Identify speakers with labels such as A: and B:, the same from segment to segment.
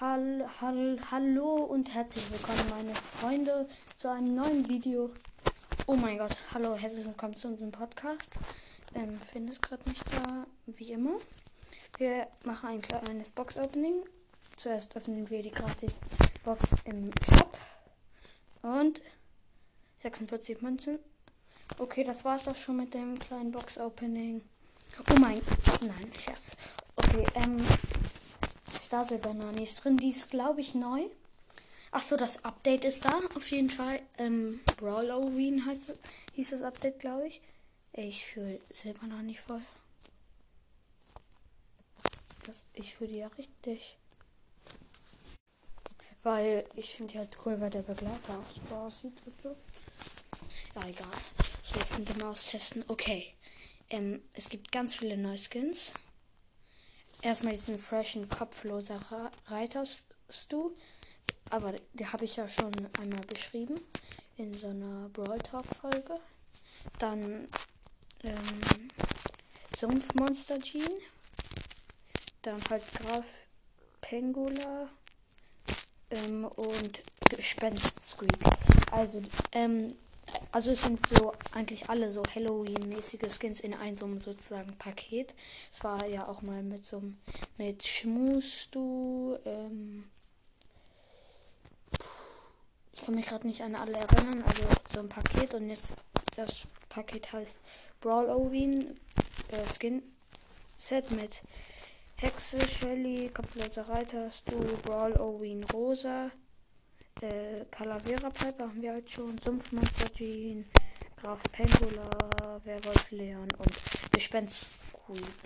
A: Hall, hall, hallo und herzlich willkommen, meine Freunde, zu einem neuen Video. Oh mein Gott, hallo, herzlich willkommen zu unserem Podcast. Ähm, finde es gerade nicht da, wie immer. Wir machen ein kleines Box-Opening. Zuerst öffnen wir die Gratis-Box im Shop. Und 46 Münzen. Okay, das war's auch schon mit dem kleinen Box-Opening. Oh mein, nein, Scherz. Okay, ähm, Star Banane ist drin. Die ist, glaube ich, neu. Ach so, das Update ist da. Auf jeden Fall. Ähm, Brawl Halloween heißt, hieß das Update, glaube ich. Ich fühle Silber noch nicht voll. Das, ich fühle die ja richtig. Weil ich finde die halt cool, weil der Begleiter auch so aussieht und so. Ja, egal. Ich will jetzt mit dem austesten. Okay. Ähm, es gibt ganz viele neue Skins erstmal diesen freshen kopfloser Reiterstu. Aber die habe ich ja schon einmal beschrieben in so einer Brawl Talk Folge. Dann ähm, Sumpfmonster Jean. Dann halt Graf Pengula ähm, und Gespenst Squeak. Also ähm, also es sind so eigentlich alle so Halloween-mäßige Skins in einem so sozusagen Paket. Es war ja auch mal mit so mit Schmustu, ähm, ich kann mich gerade nicht an alle erinnern, also so ein Paket und jetzt das Paket heißt Brawl Oween äh, Skin Set mit Hexe, Shelly, Kopfloser Reiter, Stu, Brawl Oween Rosa, äh, Calavera Piper haben wir halt schon. Sumpfmonster Jean, Graf Pendula, Werwolf Leon und Gespenst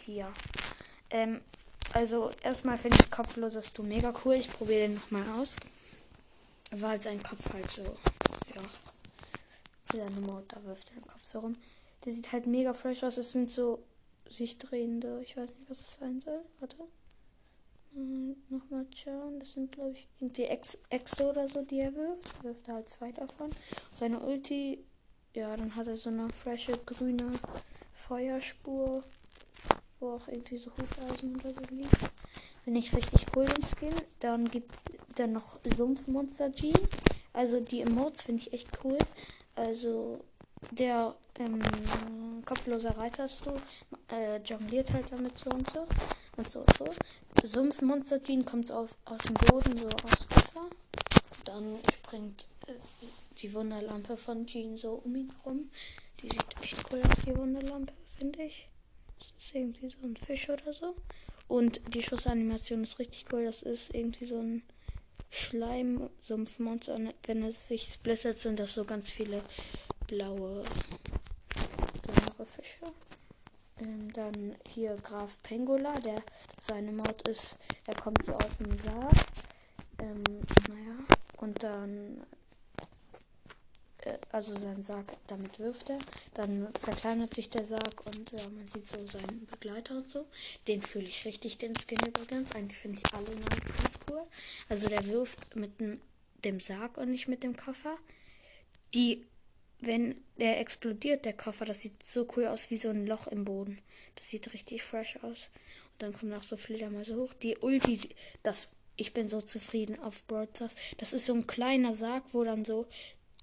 A: hier. Ähm, also erstmal finde ich kopfloses Du mega cool. Ich probiere den nochmal aus. Weil sein Kopf halt so, ja. Seine Mode, da wirft er den Kopf so rum. Der sieht halt mega fresh aus. Es sind so sich drehende, ich weiß nicht, was es sein soll. Warte. Hm, nochmal schauen. Das sind, glaube ich, irgendwie Ex Exo oder so, die er wirft. Wirft er halt zwei davon. Seine Ulti, ja, dann hat er so eine frische grüne Feuerspur, wo auch irgendwie so Hufeisen oder so liegt. Finde ich richtig cool, den Skin. Dann gibt er noch Sumpfmonster Jean. Also die Emotes finde ich echt cool. Also der ähm, kopfloser Reiter ist so, äh, jongliert halt damit so und so und so so. Sumpfmonster Jean kommt aus, aus dem Boden, so aus Wasser. Dann springt äh, die Wunderlampe von Jean so um ihn herum. Die sieht echt cool aus, die Wunderlampe, finde ich. Das ist irgendwie so ein Fisch oder so. Und die Schussanimation ist richtig cool. Das ist irgendwie so ein Schleim-Sumpfmonster. Und wenn es sich splittert, sind das so ganz viele blaue, kleinere Fische. Ähm, dann hier Graf Pengula, der seine Maut ist, er kommt so aus dem Sarg. Ähm, naja, und dann, äh, also sein Sarg, damit wirft er. Dann verkleinert sich der Sarg und ja, man sieht so seinen Begleiter und so. Den fühle ich richtig, den Skin übrigens. Eigentlich finde ich alle ganz cool. Also der wirft mit dem Sarg und nicht mit dem Koffer. Die wenn der explodiert, der Koffer, das sieht so cool aus wie so ein Loch im Boden. Das sieht richtig fresh aus. Und dann kommen auch so Fledermäuse hoch. Die Ulti, das, ich bin so zufrieden auf Broadcast. Das ist so ein kleiner Sarg, wo dann so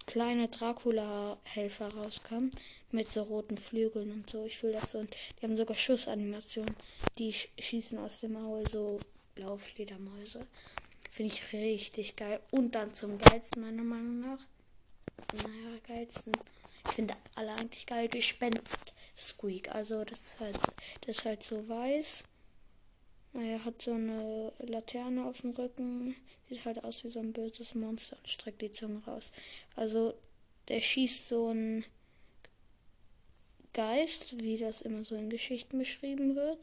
A: kleine Dracula-Helfer rauskamen. Mit so roten Flügeln und so. Ich fühle das so. Und die haben sogar Schussanimationen. Die schießen aus dem Maul so blaue Fledermäuse. Finde ich richtig geil. Und dann zum geilsten meiner Meinung nach naja, geilsten. Ich finde alle eigentlich geil. Gespenst Squeak. Also das ist halt, das ist halt so weiß. Er hat so eine Laterne auf dem Rücken. Sieht halt aus wie so ein böses Monster und streckt die Zunge raus. Also der schießt so ein Geist, wie das immer so in Geschichten beschrieben wird.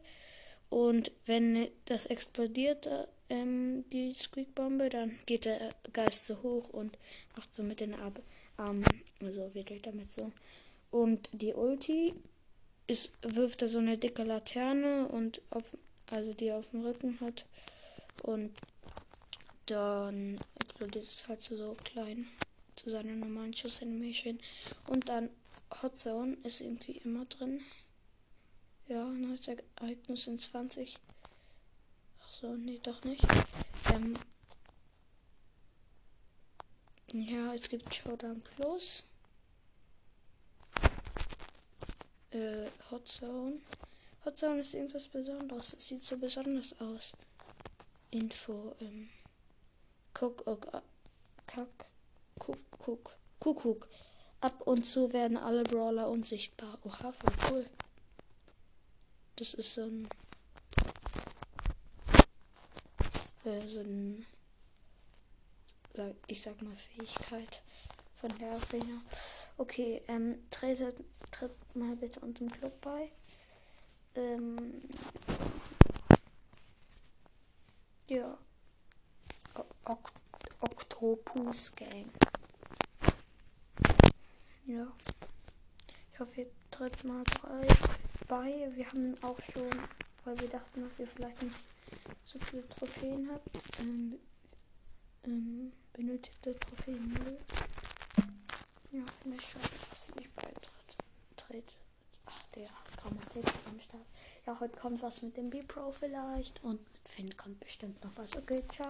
A: Und wenn das explodiert, ähm, die Squeak-Bombe, dann geht der Geist so hoch und macht so mit den Armen ähm, also wickelt damit so. Und die Ulti ist, wirft da so eine dicke Laterne und auf, also die auf dem Rücken hat. Und dann explodiert es halt so klein, zu seiner normalen Schuss-Animation. Und dann Hot Zone ist irgendwie immer drin. Ja, neues Ereignis in 20. Achso, nee, doch nicht. Ähm ja, es gibt Showdown Plus. Äh, Hot Zone. Hot Zone ist irgendwas Besonderes. Es sieht so besonders aus. Info, ähm. Guck, oh, ah, kack, guck, guck, kuckuck. Ab und zu werden alle Brawler unsichtbar. Oha, voll cool. Das ist so ein Äh, so ein. Ich sag mal Fähigkeit von der Arena. Okay, ähm, tretet, tritt mal bitte unserem Club bei. Ähm, ja. Ok Octopus Gang. Ja. Ich hoffe, ihr tritt mal bei. Wir haben auch schon, weil wir dachten, dass ihr vielleicht nicht so viele Trophäen habt, ähm, ähm, benötigte Trophäen. Ja, finde ich schade, dass nicht beitritt. Ach, der Grammatik am Start. Ja, heute kommt was mit dem B-Pro vielleicht und mit Finn kommt bestimmt noch was. Okay, ciao.